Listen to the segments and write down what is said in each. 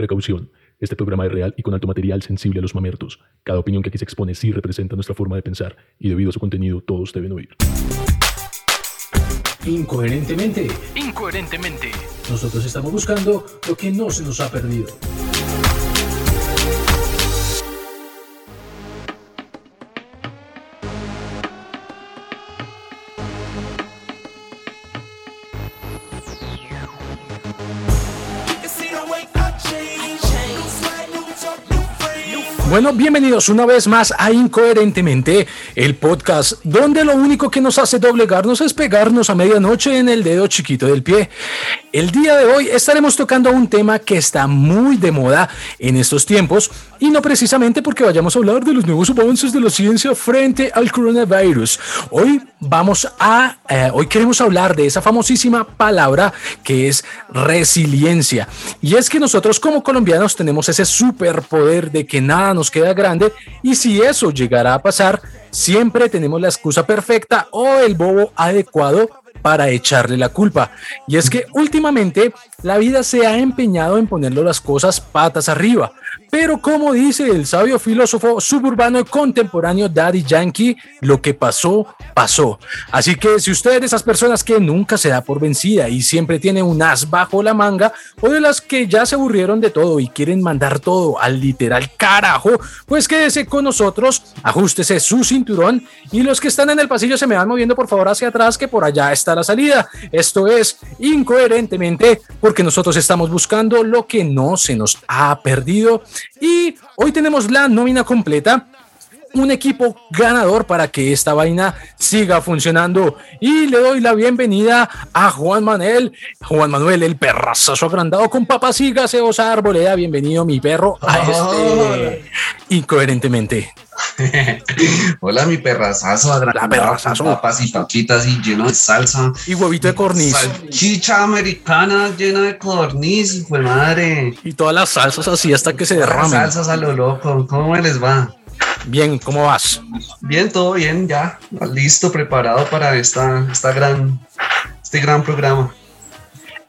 Precaución. Este programa es real y con alto material sensible a los mamertos. Cada opinión que aquí se expone sí representa nuestra forma de pensar y debido a su contenido todos deben oír. Incoherentemente, Incoherentemente. nosotros estamos buscando lo que no se nos ha perdido. Bueno, bienvenidos una vez más a Incoherentemente, el podcast donde lo único que nos hace doblegarnos es pegarnos a medianoche en el dedo chiquito del pie. El día de hoy estaremos tocando un tema que está muy de moda en estos tiempos y no precisamente porque vayamos a hablar de los nuevos avances de la ciencia frente al coronavirus. Hoy vamos a, eh, hoy queremos hablar de esa famosísima palabra que es resiliencia. Y es que nosotros como colombianos tenemos ese superpoder de que nada nos queda grande y si eso llegara a pasar, siempre tenemos la excusa perfecta o el bobo adecuado para echarle la culpa. Y es que últimamente la vida se ha empeñado en ponerlo las cosas patas arriba. Pero como dice el sabio filósofo suburbano y contemporáneo Daddy Yankee, lo que pasó, pasó. Así que si usted es de esas personas que nunca se da por vencida y siempre tiene un as bajo la manga, o de las que ya se aburrieron de todo y quieren mandar todo al literal carajo, pues quédese con nosotros, ajustese su cinturón y los que están en el pasillo se me van moviendo por favor hacia atrás, que por allá está la salida. Esto es incoherentemente porque nosotros estamos buscando lo que no se nos ha perdido y hoy tenemos la nómina completa un equipo ganador para que esta vaina siga funcionando. Y le doy la bienvenida a Juan Manuel, Juan Manuel, el perrazazo agrandado con papas y gaseosa arboleda. Bienvenido, mi perro, a este incoherentemente. Hola, mi perrazazo. La perrazazo. Papas y papitas y lleno de salsa. Y huevito de corniz. Salchicha americana llena de corniz, hijo de madre. Y todas las salsas así hasta que se derramen. Salsas a lo loco. ¿Cómo les va? Bien, ¿cómo vas? Bien, todo bien, ya. Listo, preparado para esta, esta gran, este gran programa.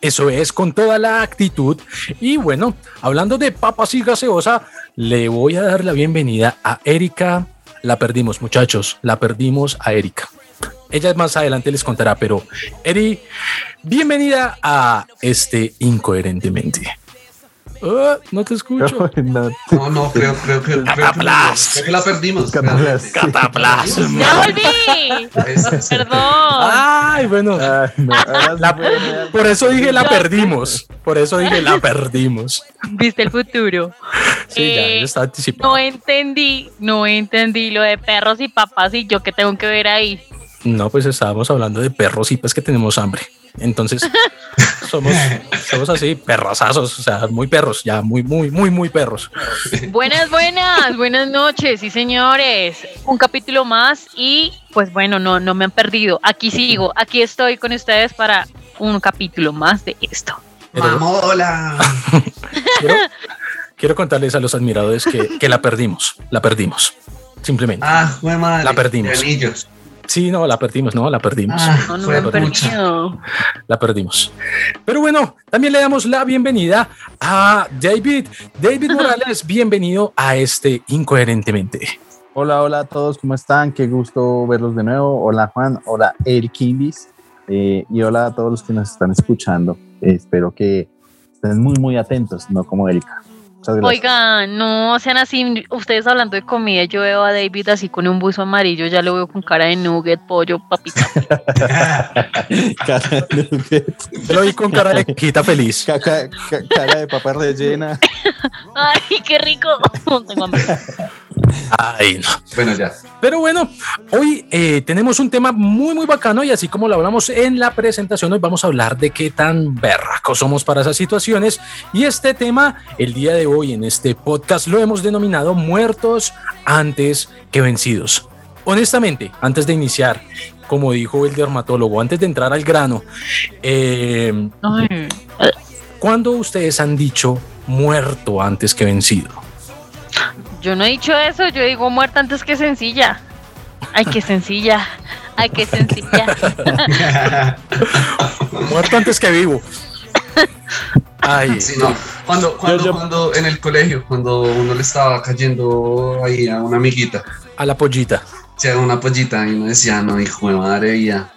Eso es, con toda la actitud. Y bueno, hablando de papas y gaseosa, le voy a dar la bienvenida a Erika. La perdimos, muchachos, la perdimos a Erika. Ella más adelante les contará, pero Eri, bienvenida a este Incoherentemente. Ah, no te escucho. No, no, creo, creo, que, creo, que, Cataplas. creo que la perdimos. Cataplas. Cataplasma. ¡Ya volví! Perdón. Ay, bueno. Ay, no, La- por eso dije la perdimos. Por eso dije la perdimos. ¿Viste el futuro? Sí, ya, Eh, ya está anticipado. No entendí, no entendí lo de perros y papás y yo qué tengo que ver ahí. No, pues estábamos hablando de perros y pues que tenemos hambre. Entonces, somos, somos así, perrazazos, o sea, muy perros, ya, muy, muy, muy, muy perros. Buenas, buenas, buenas noches, sí señores. Un capítulo más y pues bueno, no, no me han perdido. Aquí sigo, aquí estoy con ustedes para un capítulo más de esto. Mamola. quiero, quiero contarles a los admiradores que, que la perdimos, la perdimos. Simplemente. Ah, madre. La perdimos. Sí, no, la perdimos, no, la perdimos. Ah, No, pucha. perdido. La perdimos. Pero bueno, también le damos la bienvenida a David. David Morales, bienvenido a este Incoherentemente. Hola, hola a todos, ¿cómo están? Qué gusto verlos de nuevo. Hola Juan, hola Eric Kindis eh, y hola a todos los que nos están escuchando. Eh, espero que estén muy, muy atentos, no como Erika. Oigan, no sean así, ustedes hablando de comida, yo veo a David así con un buzo amarillo, ya lo veo con cara de nugget, pollo, papita. cara, de, Te lo vi con cara de quita feliz. caca- ca- cara de papa rellena. Ay, qué rico. Tengo hambre. Ay, no. Bueno, ya. Pero bueno, hoy eh, tenemos un tema muy, muy bacano y así como lo hablamos en la presentación, hoy vamos a hablar de qué tan berracos somos para esas situaciones. Y este tema, el día de hoy en este podcast, lo hemos denominado muertos antes que vencidos. Honestamente, antes de iniciar, como dijo el dermatólogo, antes de entrar al grano, eh, ¿cuándo ustedes han dicho muerto antes que vencido? Yo no he dicho eso, yo digo muerta antes que sencilla. Ay, qué sencilla. Ay, qué sencilla. Muerto antes que vivo. Ay, Sí, no. Cuando, cuando, yo- cuando en el colegio, cuando uno le estaba cayendo ahí a una amiguita, a la pollita. se sea, una pollita y uno decía, no, hijo de madre, ya.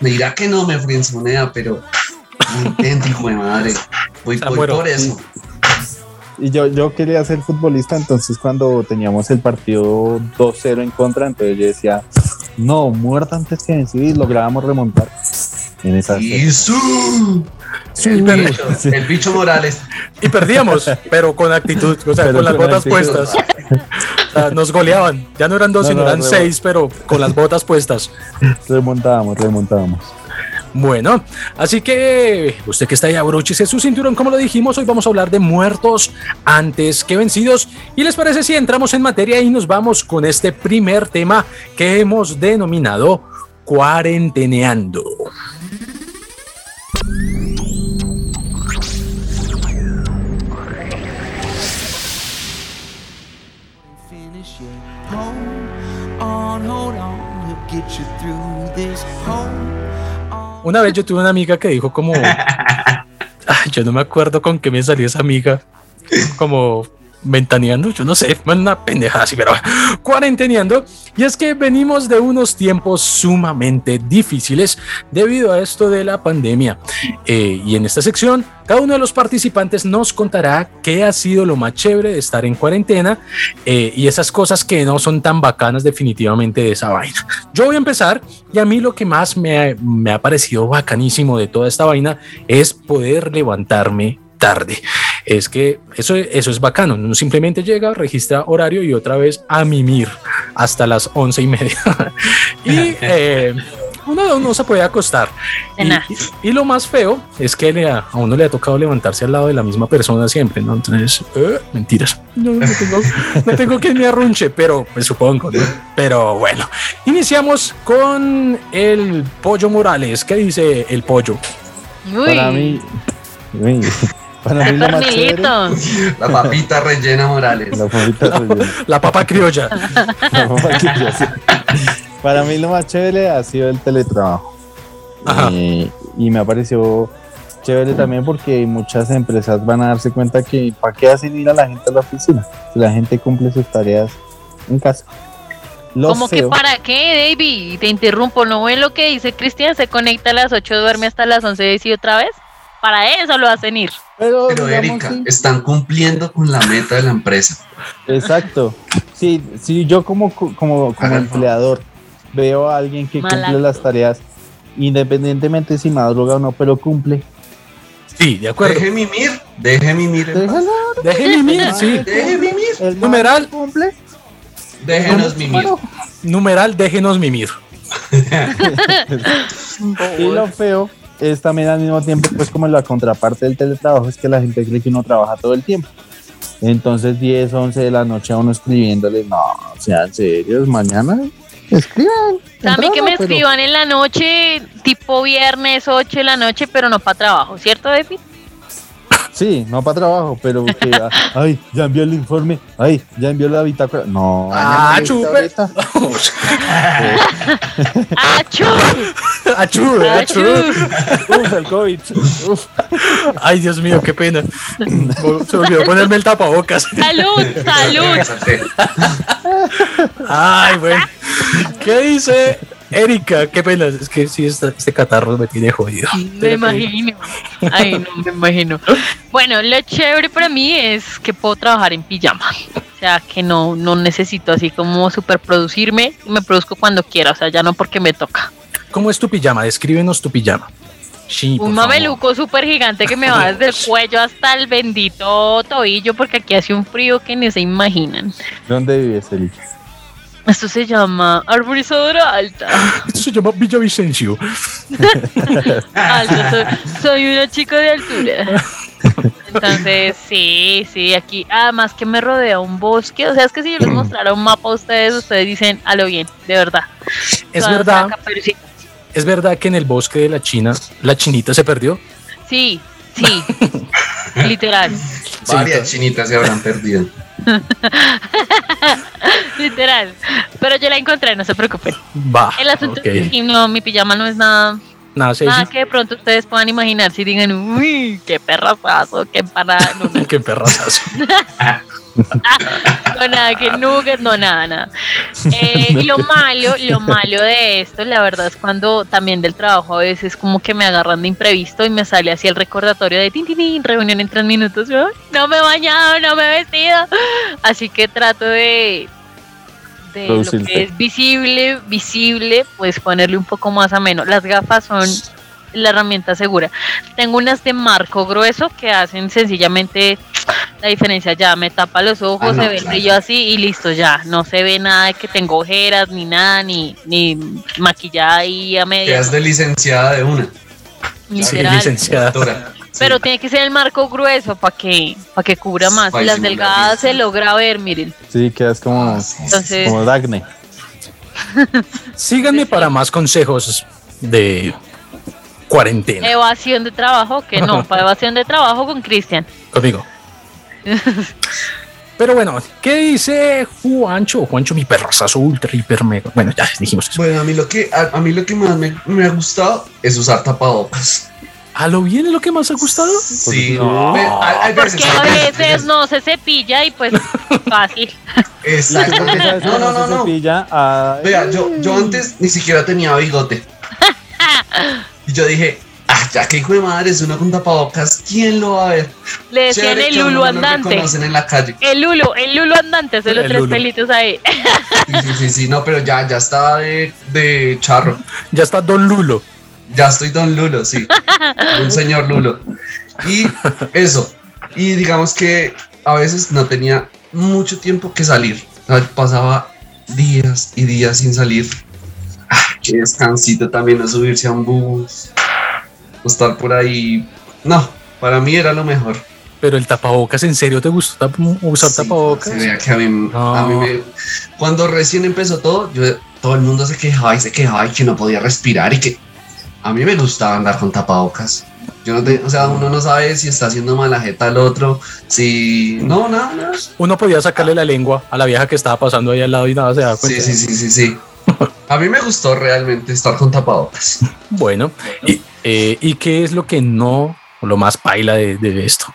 Me dirá que no me frienzonea, pero no intento, hijo de madre. Voy, por eso. Y yo, yo quería ser futbolista, entonces cuando teníamos el partido 2-0 en contra, entonces yo decía, no, muerta antes que vencido y lográbamos remontar en esa Y su- el, bicho, el bicho Morales. Y perdíamos, pero con actitud, o sea, Pero con las con botas actitud. puestas. O sea, nos goleaban. Ya no eran dos, No, sino no, eran seis, pero con las botas puestas. remontábamos, remontábamos. Bueno, así que usted que está ahí, abróchese su cinturón, como lo dijimos, hoy vamos a hablar de muertos antes que vencidos. ¿Y les parece si entramos en materia y nos vamos con este primer tema que hemos denominado cuarenteneando? Una vez yo tuve una amiga que dijo como... Ay, yo no me acuerdo con qué me salió esa amiga. Como ventaneando, yo no sé, una pendejada así, pero cuarenteneando. Y es que venimos de unos tiempos sumamente difíciles debido a esto de la pandemia. Eh, y en esta sección, cada uno de los participantes nos contará qué ha sido lo más chévere de estar en cuarentena eh, y esas cosas que no son tan bacanas definitivamente de esa vaina. Yo voy a empezar y a mí lo que más me ha, me ha parecido bacanísimo de toda esta vaina es poder levantarme tarde. Es que eso, eso es bacano. Uno simplemente llega, registra horario y otra vez a mimir hasta las once y media. y eh, uno no se puede acostar. Y, lo más feo es que le ha- a uno le ha tocado levantarse al lado de la misma persona siempre, ¿no? Entonces, eh, mentiras. No, no tengo, no tengo quien me arrunche, pero me supongo, ¿no? Pero bueno, iniciamos con el pollo Morales. ¿Qué dice el pollo? Uy, Para mí, uy, para mí lo más chévere, Pernilito. La papita rellena Morales. la favorita rellena. La papa criolla. La papa. Para mí lo más chévere ha sido el teletrabajo. Eh, y me ha parecido chévere también porque muchas empresas van a darse cuenta que ¿para qué hacen ir a la gente a la oficina? Si la gente cumple sus tareas en casa. Lo ¿Cómo que para qué, David? Te interrumpo, ¿no ven lo que dice Cristian? Se conecta a las 8, duerme hasta las 11 y otra vez. Para eso lo hacen ir. Pero, Erika, sí. están cumpliendo con la meta de la empresa. Exacto. Sí, sí, yo como, como, como empleador veo a alguien que Mal cumple las tareas, independientemente si madruga o no, pero cumple. Sí, de acuerdo. Deje mimir, deje mimir. Déjalo. Deje mimir, sí. Deje mimir. El Numeral. cumple. Déjenos mimir. Bueno, Numeral, déjenos mimir. Y lo feo es también al mismo tiempo, pues como la contraparte del teletrabajo, es que la gente cree que uno trabaja todo el tiempo. Entonces 10, 11 de la noche a uno escribiéndole, no, sean serios, mañana escriban. A mí que me pero- escriban en la noche, tipo viernes 8 de la noche, pero no para trabajo, ¿cierto, David? Sí, no para trabajo, pero que, ah, ay, ya envió el informe, ay, ya envió la bitácora. No, Ah, mañana chupe. ¡Achú! Achú, achú. Uf, el COVID. Uf. Ay, Dios mío, qué pena. Se olvidó ponerme el tapabocas. ¡Salud! ¡Salud! Ay, bueno. ¿Qué dice Erika? Qué pena. Es que sí, esta- este catarro me tiene jodido. Me imagino. Ay, no me imagino. Bueno, lo chévere para mí es que puedo trabajar en pijama. O sea, que no, no necesito así como super producirme. Me produzco cuando quiera. O sea, ya no porque me toca. ¿Cómo es tu pijama? Descríbenos tu pijama. Sí, Un mameluco súper gigante que me va desde el cuello hasta el bendito tobillo porque aquí hace un frío que ni se imaginan. ¿Dónde vives, Eli? Esto se llama arborizadora alta. Esto se llama Villavicencio. Alta, soy, soy una chica de altura. Entonces, sí, sí, aquí. Además que me rodea un bosque. O sea, es que si yo les mostrara un mapa a ustedes, ustedes dicen, a lo bien, de verdad. Es verdad, es verdad que en el bosque de la China, la chinita se perdió. Sí, sí. literal. Varias chinitas se habrán perdido. Literal. Pero yo la encontré, no se preocupen. Va. El asunto ok. es que no, mi pijama no es nada Nada, sí, Nada sí. que de pronto ustedes puedan imaginar si digan, uy, qué perrazazo, qué empanada. No, no, Qué perrazazo. no, nada, que nugget, no, nada, nada. Eh, y lo malo, lo malo de esto, la verdad, es cuando también del trabajo a veces como que me agarran de imprevisto y me sale así el recordatorio de tin, tin, tin, reunión en tres minutos. "Ay, no me he bañado, no me he vestido. Así que trato de de lo que es visible, visible, pues ponerle un poco más ameno. Las gafas son la herramienta segura. Tengo unas de marco grueso que hacen sencillamente la diferencia. Ya me tapa los ojos, Ah, no, se ve el claro. brillo así y listo, ya. No se ve nada de que tengo ojeras, ni nada, ni, ni maquillada ahí a media. Quedas de licenciada de una. Sí, literal. licenciada. Sí. Pero tiene que ser el marco grueso para que, para que cubra más. Y las delgadas se logra ver, miren. Sí, quedas como, Ah, Entonces, como Dagne. Síganme para más consejos de cuarentena evasión de trabajo, que no, para evasión de trabajo con Cristian. conmigo. Pero bueno, ¿qué dice Juancho? Juancho, mi perrazazo ultra, hiper, mega. Bueno, ya dijimos eso. Bueno, a mí lo que, a, a mí lo que más me, me ha gustado es usar tapabocas. ¿A lo bien es lo que más ha gustado? Sí, no. Ve, hay, hay veces, Porque a veces- no se cepilla y pues fácil. Exacto. ¿Por qué sabes No, no, no, no. Ay, Vea, yo, yo antes ni siquiera tenía bigote. Y yo dije, ah, ya que hijo de madre es uno con tapabocas, ¿quién lo va a ver? Le decían Chévere el Lulu no lo andante. reconocen en la calle. El Lulu, el Lulu andante, solo El tres Lulu. pelitos ahí. Sí, sí, sí, sí, no, pero ya, ya estaba de, de charro. Ya está Don Lulo. Ya estoy don Lulo, sí. Un señor Lulo. Y eso. Y digamos que a veces no tenía mucho tiempo que salir. Pasaba días y días sin salir. Ah, qué descansito también no subirse a un bus. O estar por ahí. No, para mí era lo mejor. Pero el tapabocas, ¿en serio te gusta usar Sí, tapabocas? se vea que a mí, No. a mí me- cuando recién empezó todo, yo, todo el mundo se quejaba y se quejaba y que no podía respirar y que a mí me gustaba andar con tapabocas. Yo no te- o sea, uno no sabe si está haciendo mala jeta al otro, si no, nada, nada. Uno podía sacarle la lengua a la vieja que estaba pasando ahí al lado y nada se da Sí, cuenta. sí, sí, sí, sí. A mí me gustó realmente estar con tapabocas. Bueno, y, eh, ¿y qué es lo que no, o lo más paila de, de esto?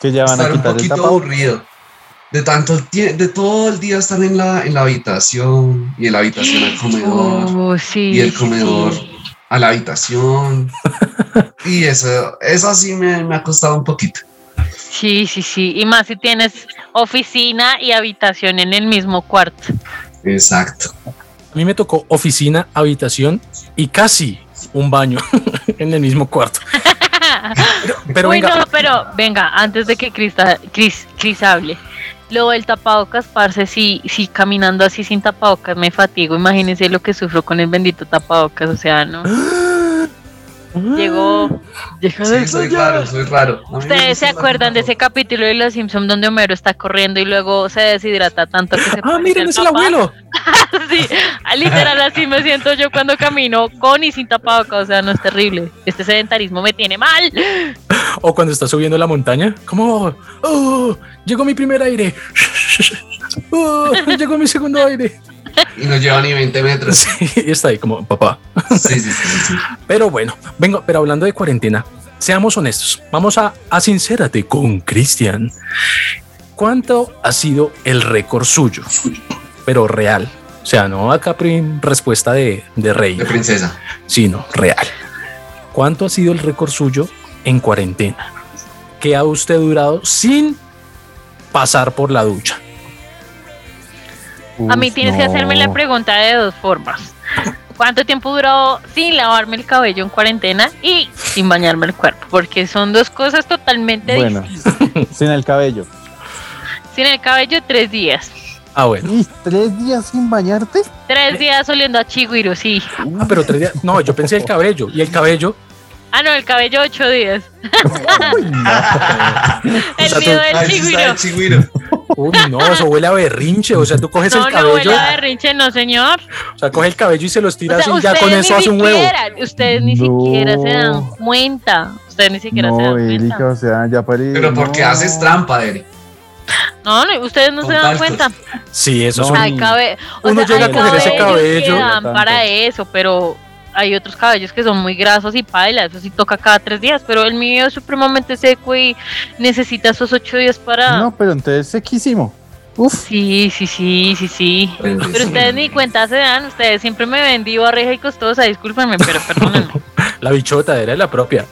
que ya van a Estar un quitar el poquito tapabocas. aburrido. De tanto tie- de todo el día estar en la, en la habitación y en la habitación al comedor. Oh, sí, y el comedor sí. a la habitación. y eso, eso sí me, me ha costado un poquito. Sí, sí, sí. Y más si tienes oficina y habitación en el mismo cuarto. Exacto. A mí me tocó oficina, habitación y casi un baño en el mismo cuarto. Pero, venga, no, pero venga, antes de que Crista- Cris, Cris hable. Lo del tapabocas, parce, si, si caminando así sin tapabocas me fatigo, imagínense lo que sufro con el bendito tapabocas, o sea, ¿no? Llegó, llegó Sí, soy raro, soy raro. ¿Ustedes se acuerdan de ese capítulo de Los Simpsons donde Homero está corriendo y luego se deshidrata tanto que se ah, miren, es el abuelo. sí, ah, literal así me siento yo cuando camino con y sin tapabocas, o sea, no es terrible. Este sedentarismo me tiene mal. O cuando está subiendo la montaña, como, oh, llegó mi primer aire. Oh, llegó mi segundo aire. Y no lleva ni 20 metros. Sí, y está ahí como, papá. Sí, sí, sí, sí, sí. Pero bueno, vengo, pero hablando de cuarentena, seamos honestos. Vamos a, a sincérate con Cristian. ¿Cuánto ha sido el récord suyo? Pero real. O sea, no acá respuesta de, de De rey, princesa. sino real. ¿Cuánto ha sido el récord suyo en cuarentena? ¿Qué ha usted durado sin pasar por la ducha? A mí tienes que no. hacerme la pregunta de dos formas. ¿Cuánto tiempo duró sin lavarme el cabello en cuarentena y sin bañarme el cuerpo? Porque son dos cosas totalmente Bueno, distintas. sin el cabello. Sin el cabello, tres días. Ah, bueno. ¿Y tres días sin bañarte? Tres días oliendo a chigüiro, sí. Ah, pero tres días. No, yo pensé el cabello. Y el cabello. Ah, no, el cabello, ocho días. el sea, tú- miedo del chigüiro. Uy, no, eso huele a berrinche. O sea, tú coges No, el no cabello. huele a berrinche, no, señor. O sea, coge el cabello y se los O tira sea, así y ya con eso hace un huevo. ustedes ni No. siquiera se dan cuenta. Ustedes ni siquiera se No, dan Erika, cuenta. o sea, ya paré. Pero porque no. haces trampa, Eri. No, no, ustedes no Con se dan cuenta. Sí, eso No, es un- Hay cabe- o Uno sea, llega hay a coger ese cabello. que dan Tanto. para eso, pero hay otros cabellos que son muy grasos y paila, eso sí toca cada tres días, pero el mío es supremamente seco y necesita esos ocho días para... No, pero entonces sequísimo. Uf. Sí, sí, sí, sí, sí. Pero ustedes ni cuenta se dan, ustedes siempre me ven diva, reja y costosa, discúlpenme, pero perdónenme. La bichota era la propia.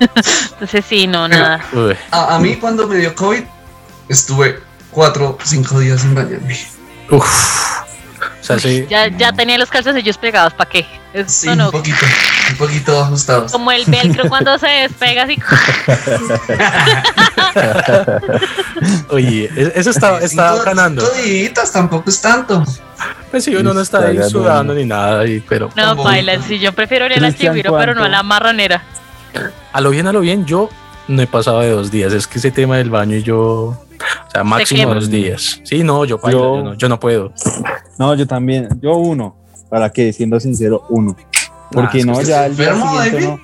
Entonces sí, no, nada. A, a mí cuando me dio COVID, estuve cuatro, cinco días sin bañarme. uf. Sea, sí. Ya, ya tenía los calzoncillos pegados, ¿para qué? Eso Sí, no. un poquito, un poquito ajustados. Como el velcro cuando se despega así. Oye, e- eso está, está Cinco- ganando. tampoco es tanto. Pues sí, uno no está ahí sudando ni nada, y- pero No, baila, sí, yo prefiero ir a la chiviro, pero no a la marronera. a lo bien, a lo bien, yo no he pasado de dos días. Es que ese tema del baño y yo, o sea, máximo dos días. Sí, no, yo, bailo, Yo- yo, no, yo no puedo. No, yo también. Yo uno. ¿Para qué? Siendo sincero, uno. Porque Ah, no, que ya el día siguiente no.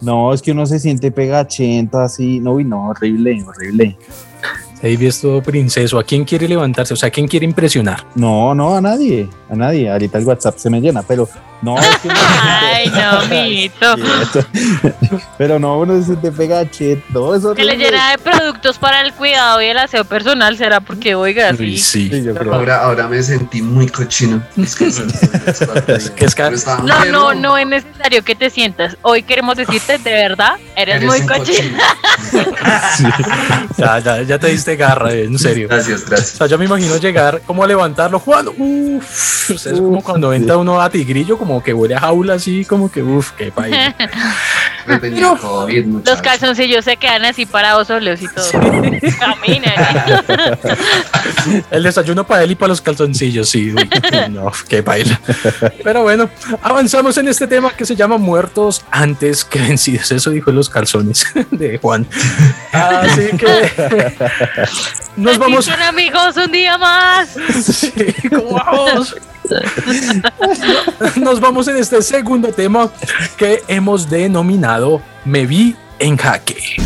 No, es que uno se siente pegachento así. No, uy, no, horrible, horrible. David es todo princeso. ¿A quién quiere levantarse? O sea, ¿a quién quiere impresionar? No, no, a nadie, a nadie. Ahorita el WhatsApp se me llena, pero no, es que se Ay, no, quieto. Pero no, uno se siente pegachento. Es Que le llena de productos para el cuidado y el aseo personal, será porque, oiga, sí. Sí, sí. yo creo. Ahora, ahora me sentí muy cochino. Es que Es que que- No, no, no es necesario que te sientas. Hoy queremos decirte, de verdad, eres, Eres muy un cochino. Ya, ya, ya te diste garra, eh, en serio. Gracias, O gracias. sea, yo me imagino llegar como a levantarlo, Juan. Uff, o sea, es como Uf, cuando sí. entra uno a tigrillo, como que huele a jaula así, como que uff, qué país. No tenía COVID, Los calzoncillos se quedan así parados solos y todo. Camina. El desayuno para él y para los calzoncillos, sí. uy, no, qué baila. Pero bueno, avanzamos en este tema que se llama muertos antes que vencidos. Eso dijo los calzones de Juan. Así que nos vamos. son amigos un día más. Sí, ¿cómo vamos? Nos vamos en este segundo tema que hemos denominado Me vi en jaque.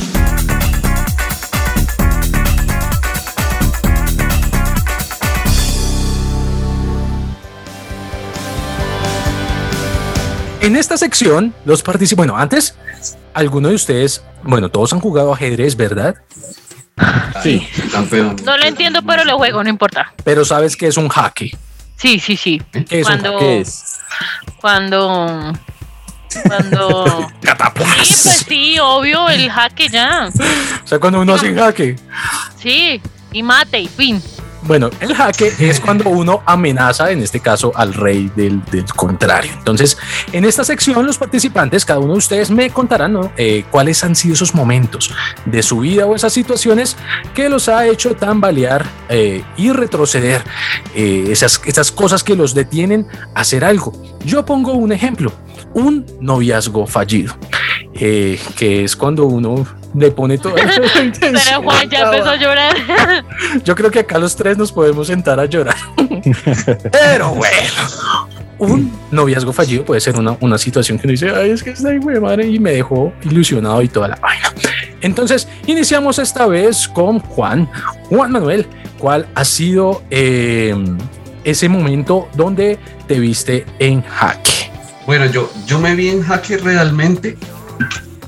En esta sección, los participantes, bueno, antes, alguno de ustedes, bueno, todos han jugado ajedrez, ¿verdad? Sí, Campeón. No lo entiendo, pero lo juego, no importa. Pero sabes que es un jaque. Sí, sí, sí. ¿Qué es Cuando, ¿qué es? cuando, cuando. Sí, pues sí, obvio, el jaque ya. O sea, cuando uno hace jaque. Sí, y mate y fin. Bueno, el jaque es cuando uno amenaza, en este caso, al rey del, del contrario. Entonces, en esta sección, los participantes, cada uno de ustedes me contarán. Eh, cuáles han sido esos momentos de su vida o esas situaciones que los ha hecho tambalear eh, y retroceder, eh, esas, esas cosas que los detienen a hacer algo. Yo pongo un ejemplo, un noviazgo fallido, eh, que es cuando uno le pone todo. Pero Juan ya empezó a llorar. Yo creo que acá los tres nos podemos sentar a llorar. Pero bueno, un noviazgo fallido puede ser una, una situación que uno dice, ay, es que está ahí, güey, madre, y me dejó ilusionado y toda la vaina. Entonces, iniciamos esta vez con Juan. Juan Manuel, ¿cuál ha sido eh, ese momento donde te viste en jaque? Bueno, yo, yo me vi en jaque realmente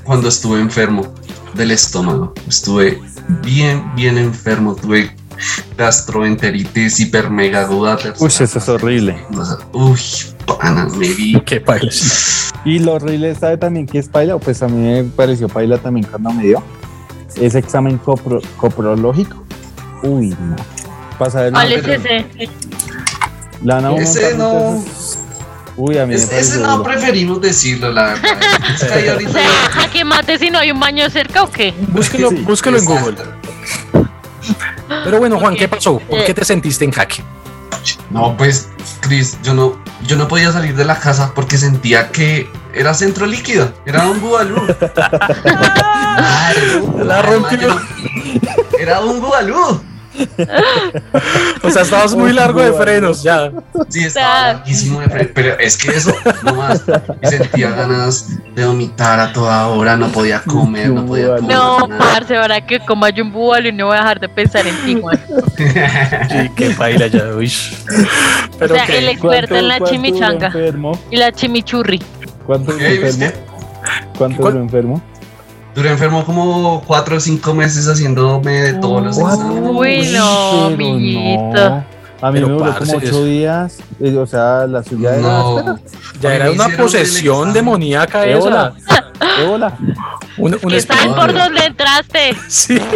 cuando estuve enfermo del estómago. Estuve bien, bien enfermo. Tuve gastroenteritis hiper mega aguda. Uy, eso es horrible. Uy, pana, me vi. Qué país. Y lo horrible, ¿sabe también que es paila? Pues a mí me pareció paila también cuando me dio ese examen copro- coprológico. Uy, no. Pasa de ¿Cuál es pero- ese? No. Uy, a mí me Ese, no duro. preferimos decirlo, la verdad. Es que ahí O ahorita- sea, jaque mate si no hay un baño cerca o qué? Búsquelo, Sí, búsquelo en Google. Pero bueno, Juan, ¿qué pasó? ¿Por qué te sentiste en jaque? No, pues, Chris, yo no, yo no podía salir de la casa porque sentía que era centro líquido, era un bubalú. Ay, La rompió. Era un bubalú. O sea, estabas muy largo de frenos ya. Sí, estaba larguísimo de frente, pero es que eso, no más. Y sentía ganas de vomitar a toda hora, no podía comer, no podía comer. No, parce, ahora que coma yo un búbalo y no voy a dejar de pensar en ti, Juan. Sí, qué baila ya, uy. O sea, el experto en la ¿Cuánto- cuánto chimichanga enfermo? y la chimichurri. ¿Cuánto ¿Qué, enfermo? ¿Cuánto duró enfermo? Duré enfermo como cuatro o cinco meses haciéndome de todos los exámenes. Uy, no, amiguito. A mí Pero, me duró parce, como ocho es- días. eh, O sea, la suya era. No. Ya era una posesión demoníaca Ébola. esa. Ébola. Un, un Que saben por dónde entraste. Sí.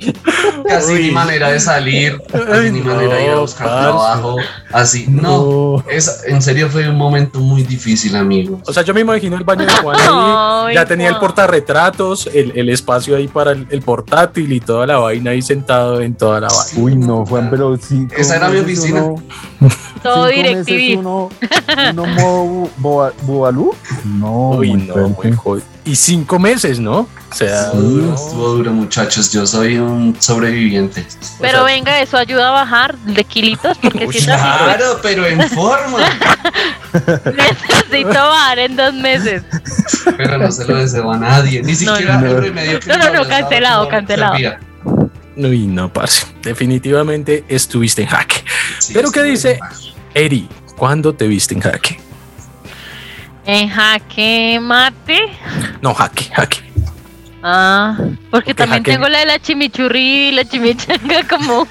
Casi Uy. ni manera de salir, casi ni no, manera de ir a buscar parce. trabajo. Así, no. Es, en serio fue un momento muy difícil, amigo. O sea, yo me imagino el baño de Juan ahí. Ay, ya tenía el portarretratos, el, el espacio ahí para el, el portátil y toda la vaina ahí sentado en toda la vaina. Uy, no, Juan, pero sí. Esa era mi oficina. Todo. Uno, uno modo bu- boa- bubalú. No, Uy, muy no, muy jodido. Y cinco meses, ¿no? O sea, Estuvo duro, estuvo duro, muchachos. Yo soy un sobreviviente. Pero venga, eso ayuda a bajar de kilitos porque Uy, si no, Claro, pero en forma. necesito bajar en dos meses. Pero no se lo deseo a nadie. Ni siquiera no. el remedio que No, no, no, cancelado, no cancelado. servía. uy, no, parce. Definitivamente estuviste en jaque. Sí, Pero ¿qué dice? Eri, ¿cuándo te viste en jaque? En jaque mate. No, jaque, jaque. Ah, porque Porque también jaque- tengo la de la chimichurri y la chimichanga como.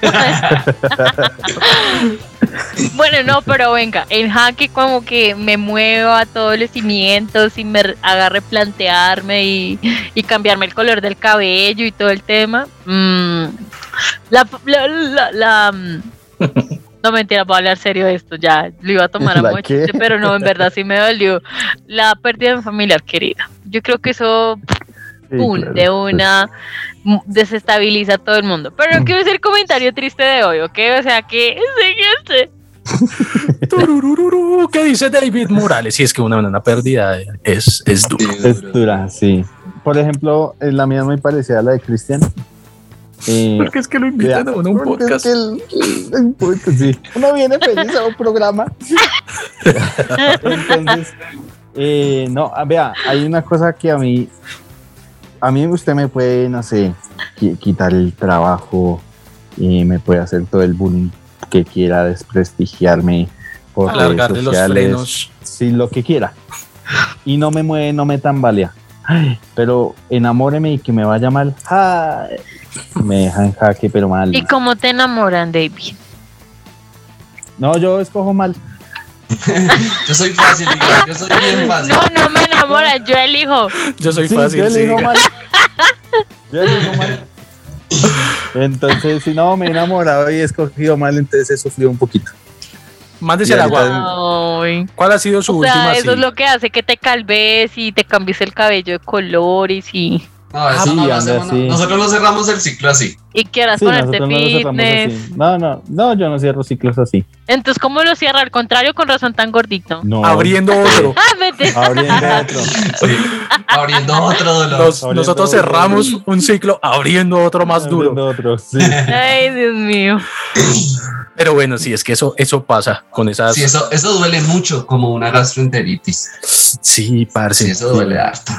bueno, no, pero venga, en jaque como que me muevo a todos los cimientos y me haga replantearme y, y cambiarme el color del cabello y todo el tema. Mm, la, la, la, la, mm, no mentira, voy a hablar serio de esto, ya lo iba a tomar a ¿La mucho, pero no, en verdad sí me dolió la pérdida de un familiar querido. Yo creo que eso Sí, pum, claro. de una m- desestabiliza a todo el mundo. Pero no quiero ser el comentario triste de hoy, ¿ok? O sea que siguiente. Tururururu, ¿Qué dice David Morales? Si es que una banana perdida es, es duro. Sí, Es dura, sí. Por ejemplo, eh, la mía es muy parecida a la de Cristian. Eh, Porque es que lo invitan a uno a un podcast. Es que el, el- el podcast, sí. Uno viene feliz a un programa. Entonces, eh, no, ah, vea, hay una cosa que a mí, a mí usted me puede, no sé, qui- quitar el trabajo y me puede hacer todo el bullying que quiera, desprestigiarme por redes Alargarle los sociales, frenos. sí, lo que quiera. Y no me mueve, no me tambalea. Ay, pero enamóreme y que me vaya mal. ay, me deja en jaque, pero mal. ¿Y cómo te enamoran, David? No, yo escojo mal. Yo soy fácil, diga, yo soy bien fácil. No, no me enamoran, yo elijo. Yo soy Sí, fácil. yo elijo sí. mal. Yo elijo mal. Entonces, si no, me he enamorado y he escogido mal, entonces he sufrido un poquito. Mándese ahorita- agua. Ay. ¿Cuál ha sido su O última sea, eso es lo que hace que te calves y te cambies el cabello de colores y, No, eso Sí, no lo hacemos. Nosotros no cerramos el ciclo así. y quieras Sí, ponerte fitness. No, no, no, yo no cierro ciclos así. Entonces, ¿cómo lo cierra? Al contrario, con razón tan gordito. No. Abriendo otro. Ah. Abriendo otro. Sí. Abriendo otro dolor. Nos- Abriendo nosotros otro. cerramos un ciclo abriendo otro más duro. Abriendo otro, sí. Ay, Dios mío. Pero bueno, sí, es que eso, eso pasa con esas. Sí, eso, eso duele mucho, como una gastroenteritis. Sí, parce. Sí, eso duele harto.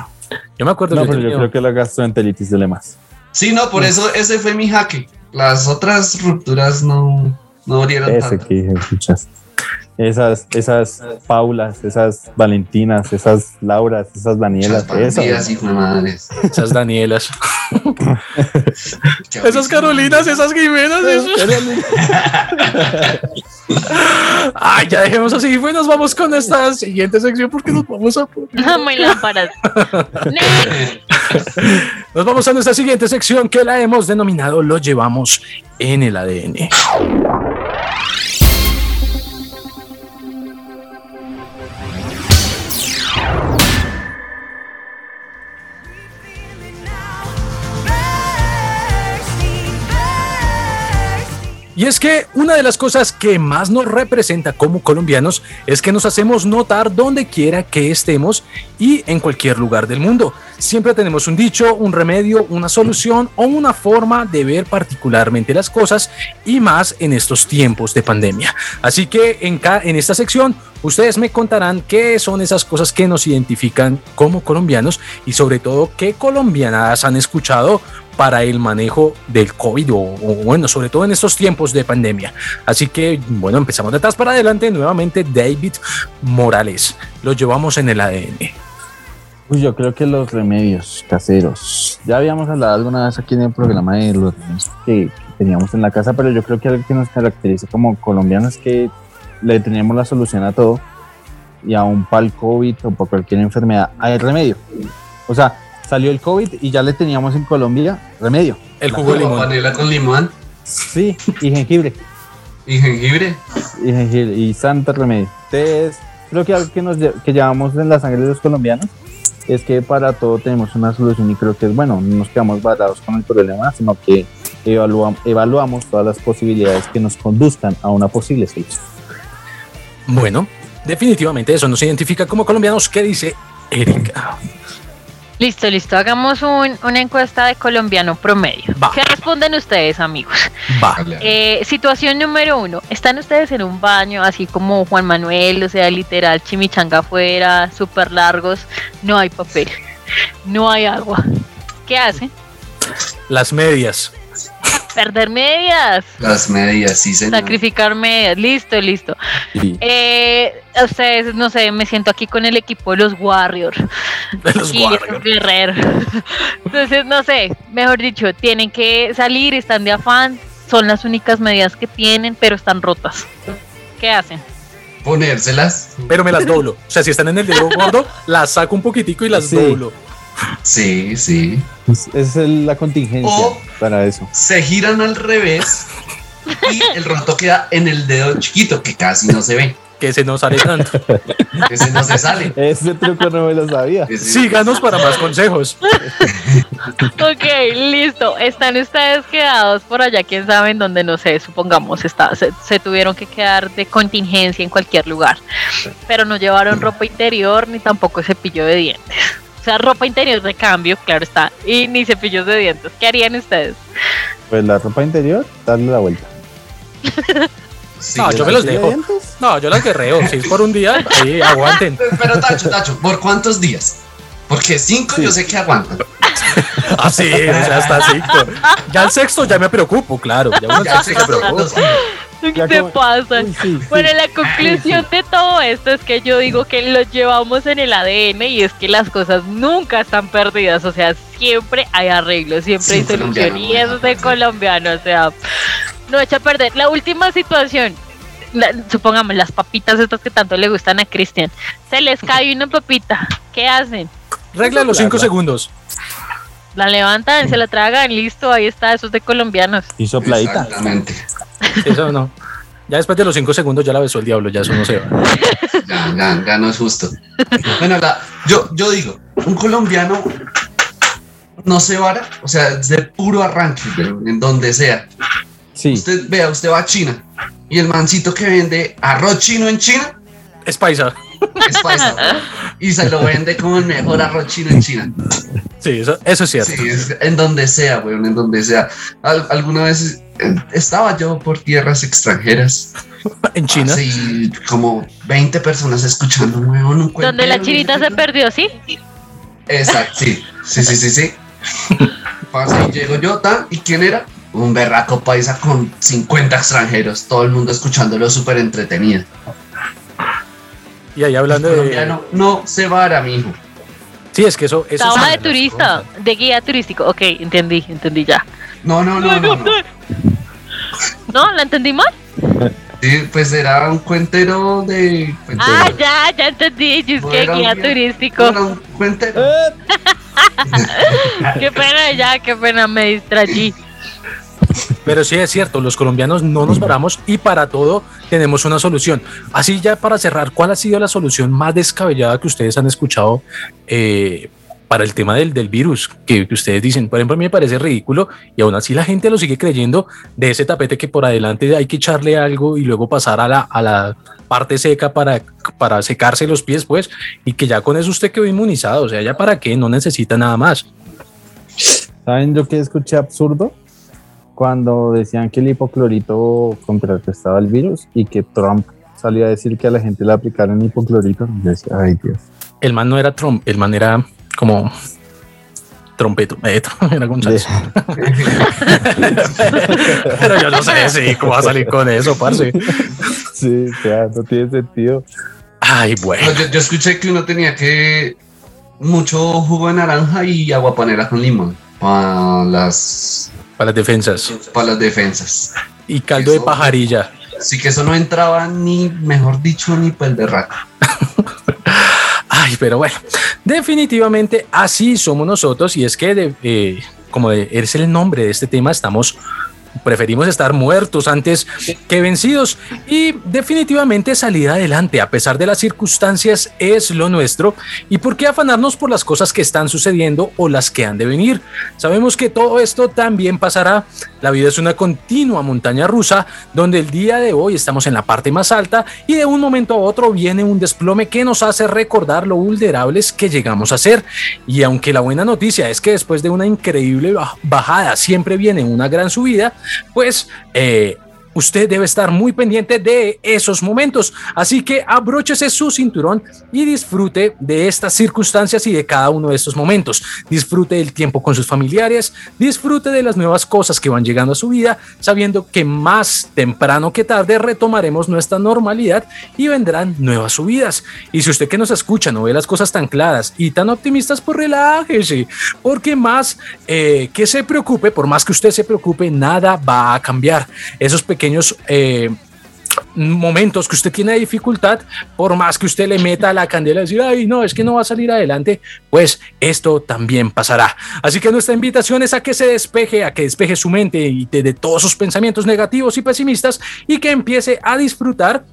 Yo me acuerdo No, que pero yo creo que la gastroenteritis duele más. Sí, no, por eso ese fue mi jaque. Las otras rupturas no, no dolieron Ese tanto. que puchas. Esas, esas Paulas, esas Valentinas, esas Lauras, esas Danielas, esas. bandidas, hijo de madres. esas Danielas. Esas. Carolinas, esas Jimenas. esos- Ay, ya dejemos así. Bueno, nos vamos con esta siguiente sección porque nos vamos a. Muy lámparas. Nos vamos a nuestra siguiente sección que la hemos denominado Lo llevamos en el ADN. Y es que una de las cosas que más nos representa como colombianos es que nos hacemos notar donde quiera que estemos y en cualquier lugar del mundo. Siempre tenemos un dicho, un remedio, una solución o una forma de ver particularmente las cosas y más en estos tiempos de pandemia. Así que en, en esta sección ustedes me contarán qué son esas cosas que nos identifican como colombianos y sobre todo qué colombianas han escuchado para el manejo del COVID o, o bueno, sobre todo en estos tiempos de pandemia. Así que bueno, empezamos de atrás para adelante nuevamente David Morales. Lo llevamos en el ADN. Uy, yo creo que los remedios caseros. Ya habíamos hablado alguna vez aquí en el programa de los remedios que, que teníamos en la casa, pero yo creo que algo que nos caracteriza como colombianos es que le tenemos la solución a todo y aún para el COVID o para cualquier enfermedad hay remedio. O sea, salió el COVID y ya le teníamos en Colombia remedio. El jugo de limón. panela con limón Sí, y jengibre. y jengibre. y jengibre y santo remedio. Entonces, creo que algo que, nos, que llevamos en la sangre de los colombianos es que para todo tenemos una solución y creo que es bueno, no nos quedamos varados con el problema, sino que evalua- evaluamos todas las posibilidades que nos conduzcan a una posible solución. Bueno, definitivamente eso nos identifica como colombianos. ¿Qué dice Erika? Listo, listo. Hagamos un- una encuesta de colombiano promedio. Va. ¿Qué responden ustedes, amigos? Va. Eh, situación número uno. Están ustedes en un baño, así como Juan Manuel, o sea, literal, chimichanga afuera, súper largos. No hay papel. No hay agua. ¿Qué hacen? Las medias. Perder medias. Las medias, sí, señor. Sacrificar medias. Listo, listo. Y Eh, ustedes, no sé, me siento aquí con el equipo de los Warriors. De los y Warriors. esos guerreros. Entonces, no sé, mejor dicho, tienen que salir, están de afán, son las únicas medidas que tienen, pero están rotas. ¿Qué hacen? Ponérselas. Pero me las doblo. O sea, si están en el dedo gordo, las saco un poquitico y las Sí. doblo. Sí, sí. pues, esa es la contingencia O- para eso. Se giran al revés y el roto queda en el dedo chiquito, que casi no se ve. Que se nos sale tanto. Ese no se sale. Ese truco no me lo sabía. Síganos para más consejos. Ok, listo. Están ustedes quedados por allá, quién sabe en dónde, no sé, supongamos, está, se, se tuvieron que quedar de contingencia en cualquier lugar. Pero no llevaron ropa interior ni tampoco cepillo de dientes. O sea, ropa interior de cambio, claro está, y ni cepillos de dientes. ¿Qué harían ustedes? Pues la ropa interior, darle la vuelta. Sí, No, yo me los ¿Tiene dejo. No, yo las guerreo. Si es por un día, ahí aguanten. Pero Tacho, Tacho, ¿por cuántos días? Porque cinco Sí. yo sé que aguantan. Así, o sea, hasta cinco. Ya el sexto ya me preocupo, claro. Ya uno Ya se preocupa. ¿Qué Ya te como- pasa? Uy, sí, Bueno, sí. la conclusión de todo esto es que yo digo que lo llevamos en el ADN y es que las cosas nunca están perdidas, o sea, siempre hay arreglo, siempre Sí, hay solución y no eso es de colombiano, o sea, no echa a perder. La última situación, la- supongamos las papitas estas que tanto le gustan a Cristian, se les cae una papita, ¿qué hacen? Regla de los cinco segundos. La levantan, se la tragan, listo, ahí está, eso es de colombianos. Y sopladita. Exactamente. Eso no. Ya después de los cinco segundos ya la besó el diablo, ya eso no se va. Ya, ya, ya no es justo. Bueno, la- yo, yo digo, un colombiano no se vara, o sea, es de puro arranque, pero en donde sea. Sí, Usted vea, usted va a China y el mancito que vende arroz chino en China Es paisa. Es paisa. y se lo vende como el mejor arroz chino en China. Sí, eso, eso es cierto. Sí, es en donde sea, weón, en donde sea. Al- alguna vez eh, estaba yo por tierras extranjeras. En China. Así como 20 personas escuchando, weón, un Donde la chinita se perdió, ¿sí? Exacto, sí, sí, sí, sí, sí. Pasa y llego yo, tan, ¿y quién era? Un berraco paisa con 50 extranjeros, todo el mundo escuchándolo súper entretenido. Y ahí hablando El de. colombiano no se vara, mijo. Sí, es que eso. eso Estaba es una de turista, cosas. de guía turístico. Ok, entendí, entendí ya. No, no, no, no. no. ¿No? ¿La entendí mal? Sí, pues era un cuentero de. cuentero. Ah, ya, ya entendí. Es No que era un guía guía- turístico. Era un cuentero. Qué pena, ya, qué pena, me distraí. Pero sí es cierto, los colombianos no nos paramos y para todo tenemos una solución. Así ya para cerrar, ¿cuál ha sido la solución más descabellada que ustedes han escuchado eh, para el tema del, del virus? Que, que ustedes dicen, por ejemplo, a mí me parece ridículo y aún así la gente lo sigue creyendo de ese tapete que por adelante hay que echarle algo y luego pasar a la, a la parte seca para, para secarse los pies, pues, y que ya con eso usted quedó inmunizado. O sea, ya para qué, no necesita nada más. ¿saben yo que escuché absurdo? Cuando decían que el hipoclorito contrarrestaba el virus y que Trump salió a decir que a la gente le aplicaron hipoclorito. Yo decía, ay Dios. el man no era Trump, el man era como trompeto, eh, era González. Pero yo no sé si cómo va a salir con eso, parce. Sí, claro, no tiene sentido. Ay, bueno. No, yo, yo escuché que uno tenía que mucho jugo de naranja y agua panela con limón para las Para las defensas. para las defensas. Y caldo de pajarilla. Así que eso no entraba ni, mejor dicho, ni pel de rata. Ay, pero bueno, definitivamente así somos nosotros y es que, de- eh, como de- es el nombre de este tema, estamos preferimos estar muertos antes que vencidos y definitivamente salir adelante a pesar de las circunstancias es lo nuestro y por qué afanarnos por las cosas que están sucediendo o las que han de venir. Sabemos que todo esto también pasará. La vida es una continua montaña rusa donde el día de hoy estamos en la parte más alta y de un momento a otro viene un desplome que nos hace recordar lo vulnerables que llegamos a ser. Y aunque la buena noticia es que después de una increíble baj- bajada siempre viene una gran subida, pues eh, usted debe estar muy pendiente de esos momentos. Así que abróchese su cinturón y disfrute de estas circunstancias y de cada uno de estos momentos. Disfrute del tiempo con sus familiares, disfrute de las nuevas cosas que van llegando a su vida, sabiendo que más temprano que tarde retomaremos nuestra normalidad y vendrán nuevas subidas. Y si usted que nos escucha no ve las cosas tan claras y tan optimistas, pues relájese, porque más eh, que se preocupe, por más que usted se preocupe, nada va a cambiar. Esos pequeños eh, momentos que usted tiene dificultad, por más que usted le meta la candela y decir, ay, no, es que no va a salir adelante, pues esto también pasará. Así que nuestra invitación es a que se despeje, a que despeje su mente y de, de todos sus pensamientos negativos y pesimistas y que empiece a disfrutar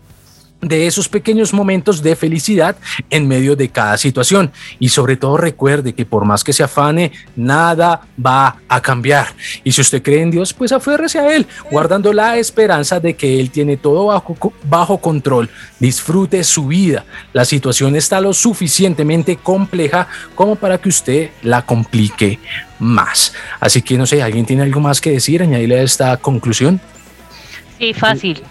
de esos pequeños momentos de felicidad en medio de cada situación. Y sobre todo recuerde que por más que se afane, nada va a cambiar. Y si usted cree en Dios, pues aférrese a Él, guardando la esperanza de que Él tiene todo bajo, bajo control. Disfrute su vida. La situación está lo suficientemente compleja como para que usted la complique más. Así que no sé, ¿alguien tiene algo más que decir? Añadirle a esta conclusión. Sí, fácil.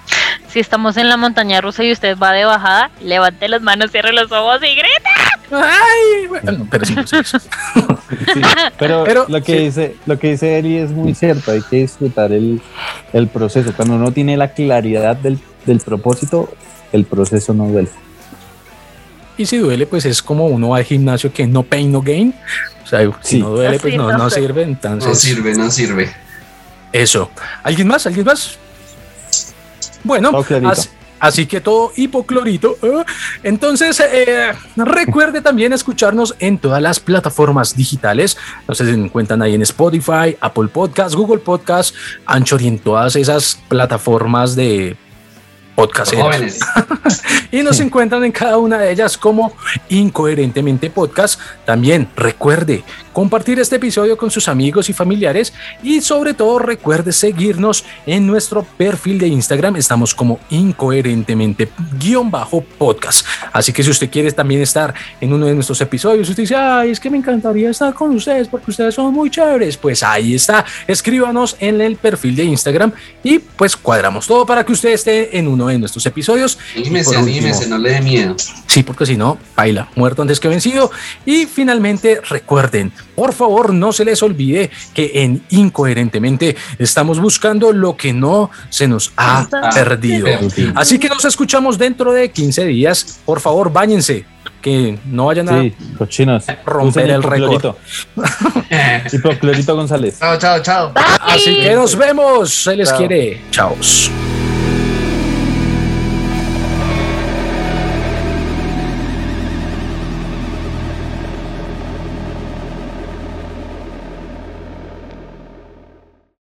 Si estamos en la montaña rusa y usted va de bajada, levante las manos, cierre los ojos y grita. Ay, bueno, pero sí, sí, sí. Sí, pero, Pero, lo que sí. dice lo que dice Eli es muy cierto, hay que disfrutar el, el proceso. Cuando uno tiene la claridad del, del propósito, el proceso no duele. Y si duele, pues es como uno va al gimnasio que no pain, no gain. O sea, si no duele, No pues no, sirve, no no sirve. No Entonces, sirve, no sirve. eso. ¿Alguien más? ¿Alguien más? Bueno, así, así que todo hipoclorito. ¿eh? Entonces, eh, recuerde también escucharnos en todas las plataformas digitales. Nos encuentran ahí en Spotify, Apple Podcast, Google Podcast, Anchor y en todas esas plataformas de podcast. Jóvenes. y nos encuentran en cada una de ellas como Incoherentemente Podcast. También recuerde compartir este episodio con sus amigos y familiares y sobre todo recuerde seguirnos en nuestro perfil de Instagram. Estamos como Incoherentemente guion bajo podcast. Así que si usted quiere también estar en uno de nuestros episodios, usted dice, ay, es que me encantaría estar con ustedes porque ustedes son muy chéveres. Pues ahí está. Escríbanos en el perfil de Instagram y pues cuadramos todo para que usted esté en uno de nuestros episodios. Y Anímese, anímese, no le dé miedo. Sí, porque si no, baila, muerto antes que vencido. Y finalmente, recuerden, por favor, no se les olvide que en Incoherentemente estamos buscando lo que no se nos ha perdido. Así que nos escuchamos dentro de 15 días. Por favor, bañense, que no vayan a Sí, cochinos. romper el récord. hipoclorito. Hipoclorito González. Chao, chao, chao. Así que nos vemos. Se les Chao. quiere. Chao.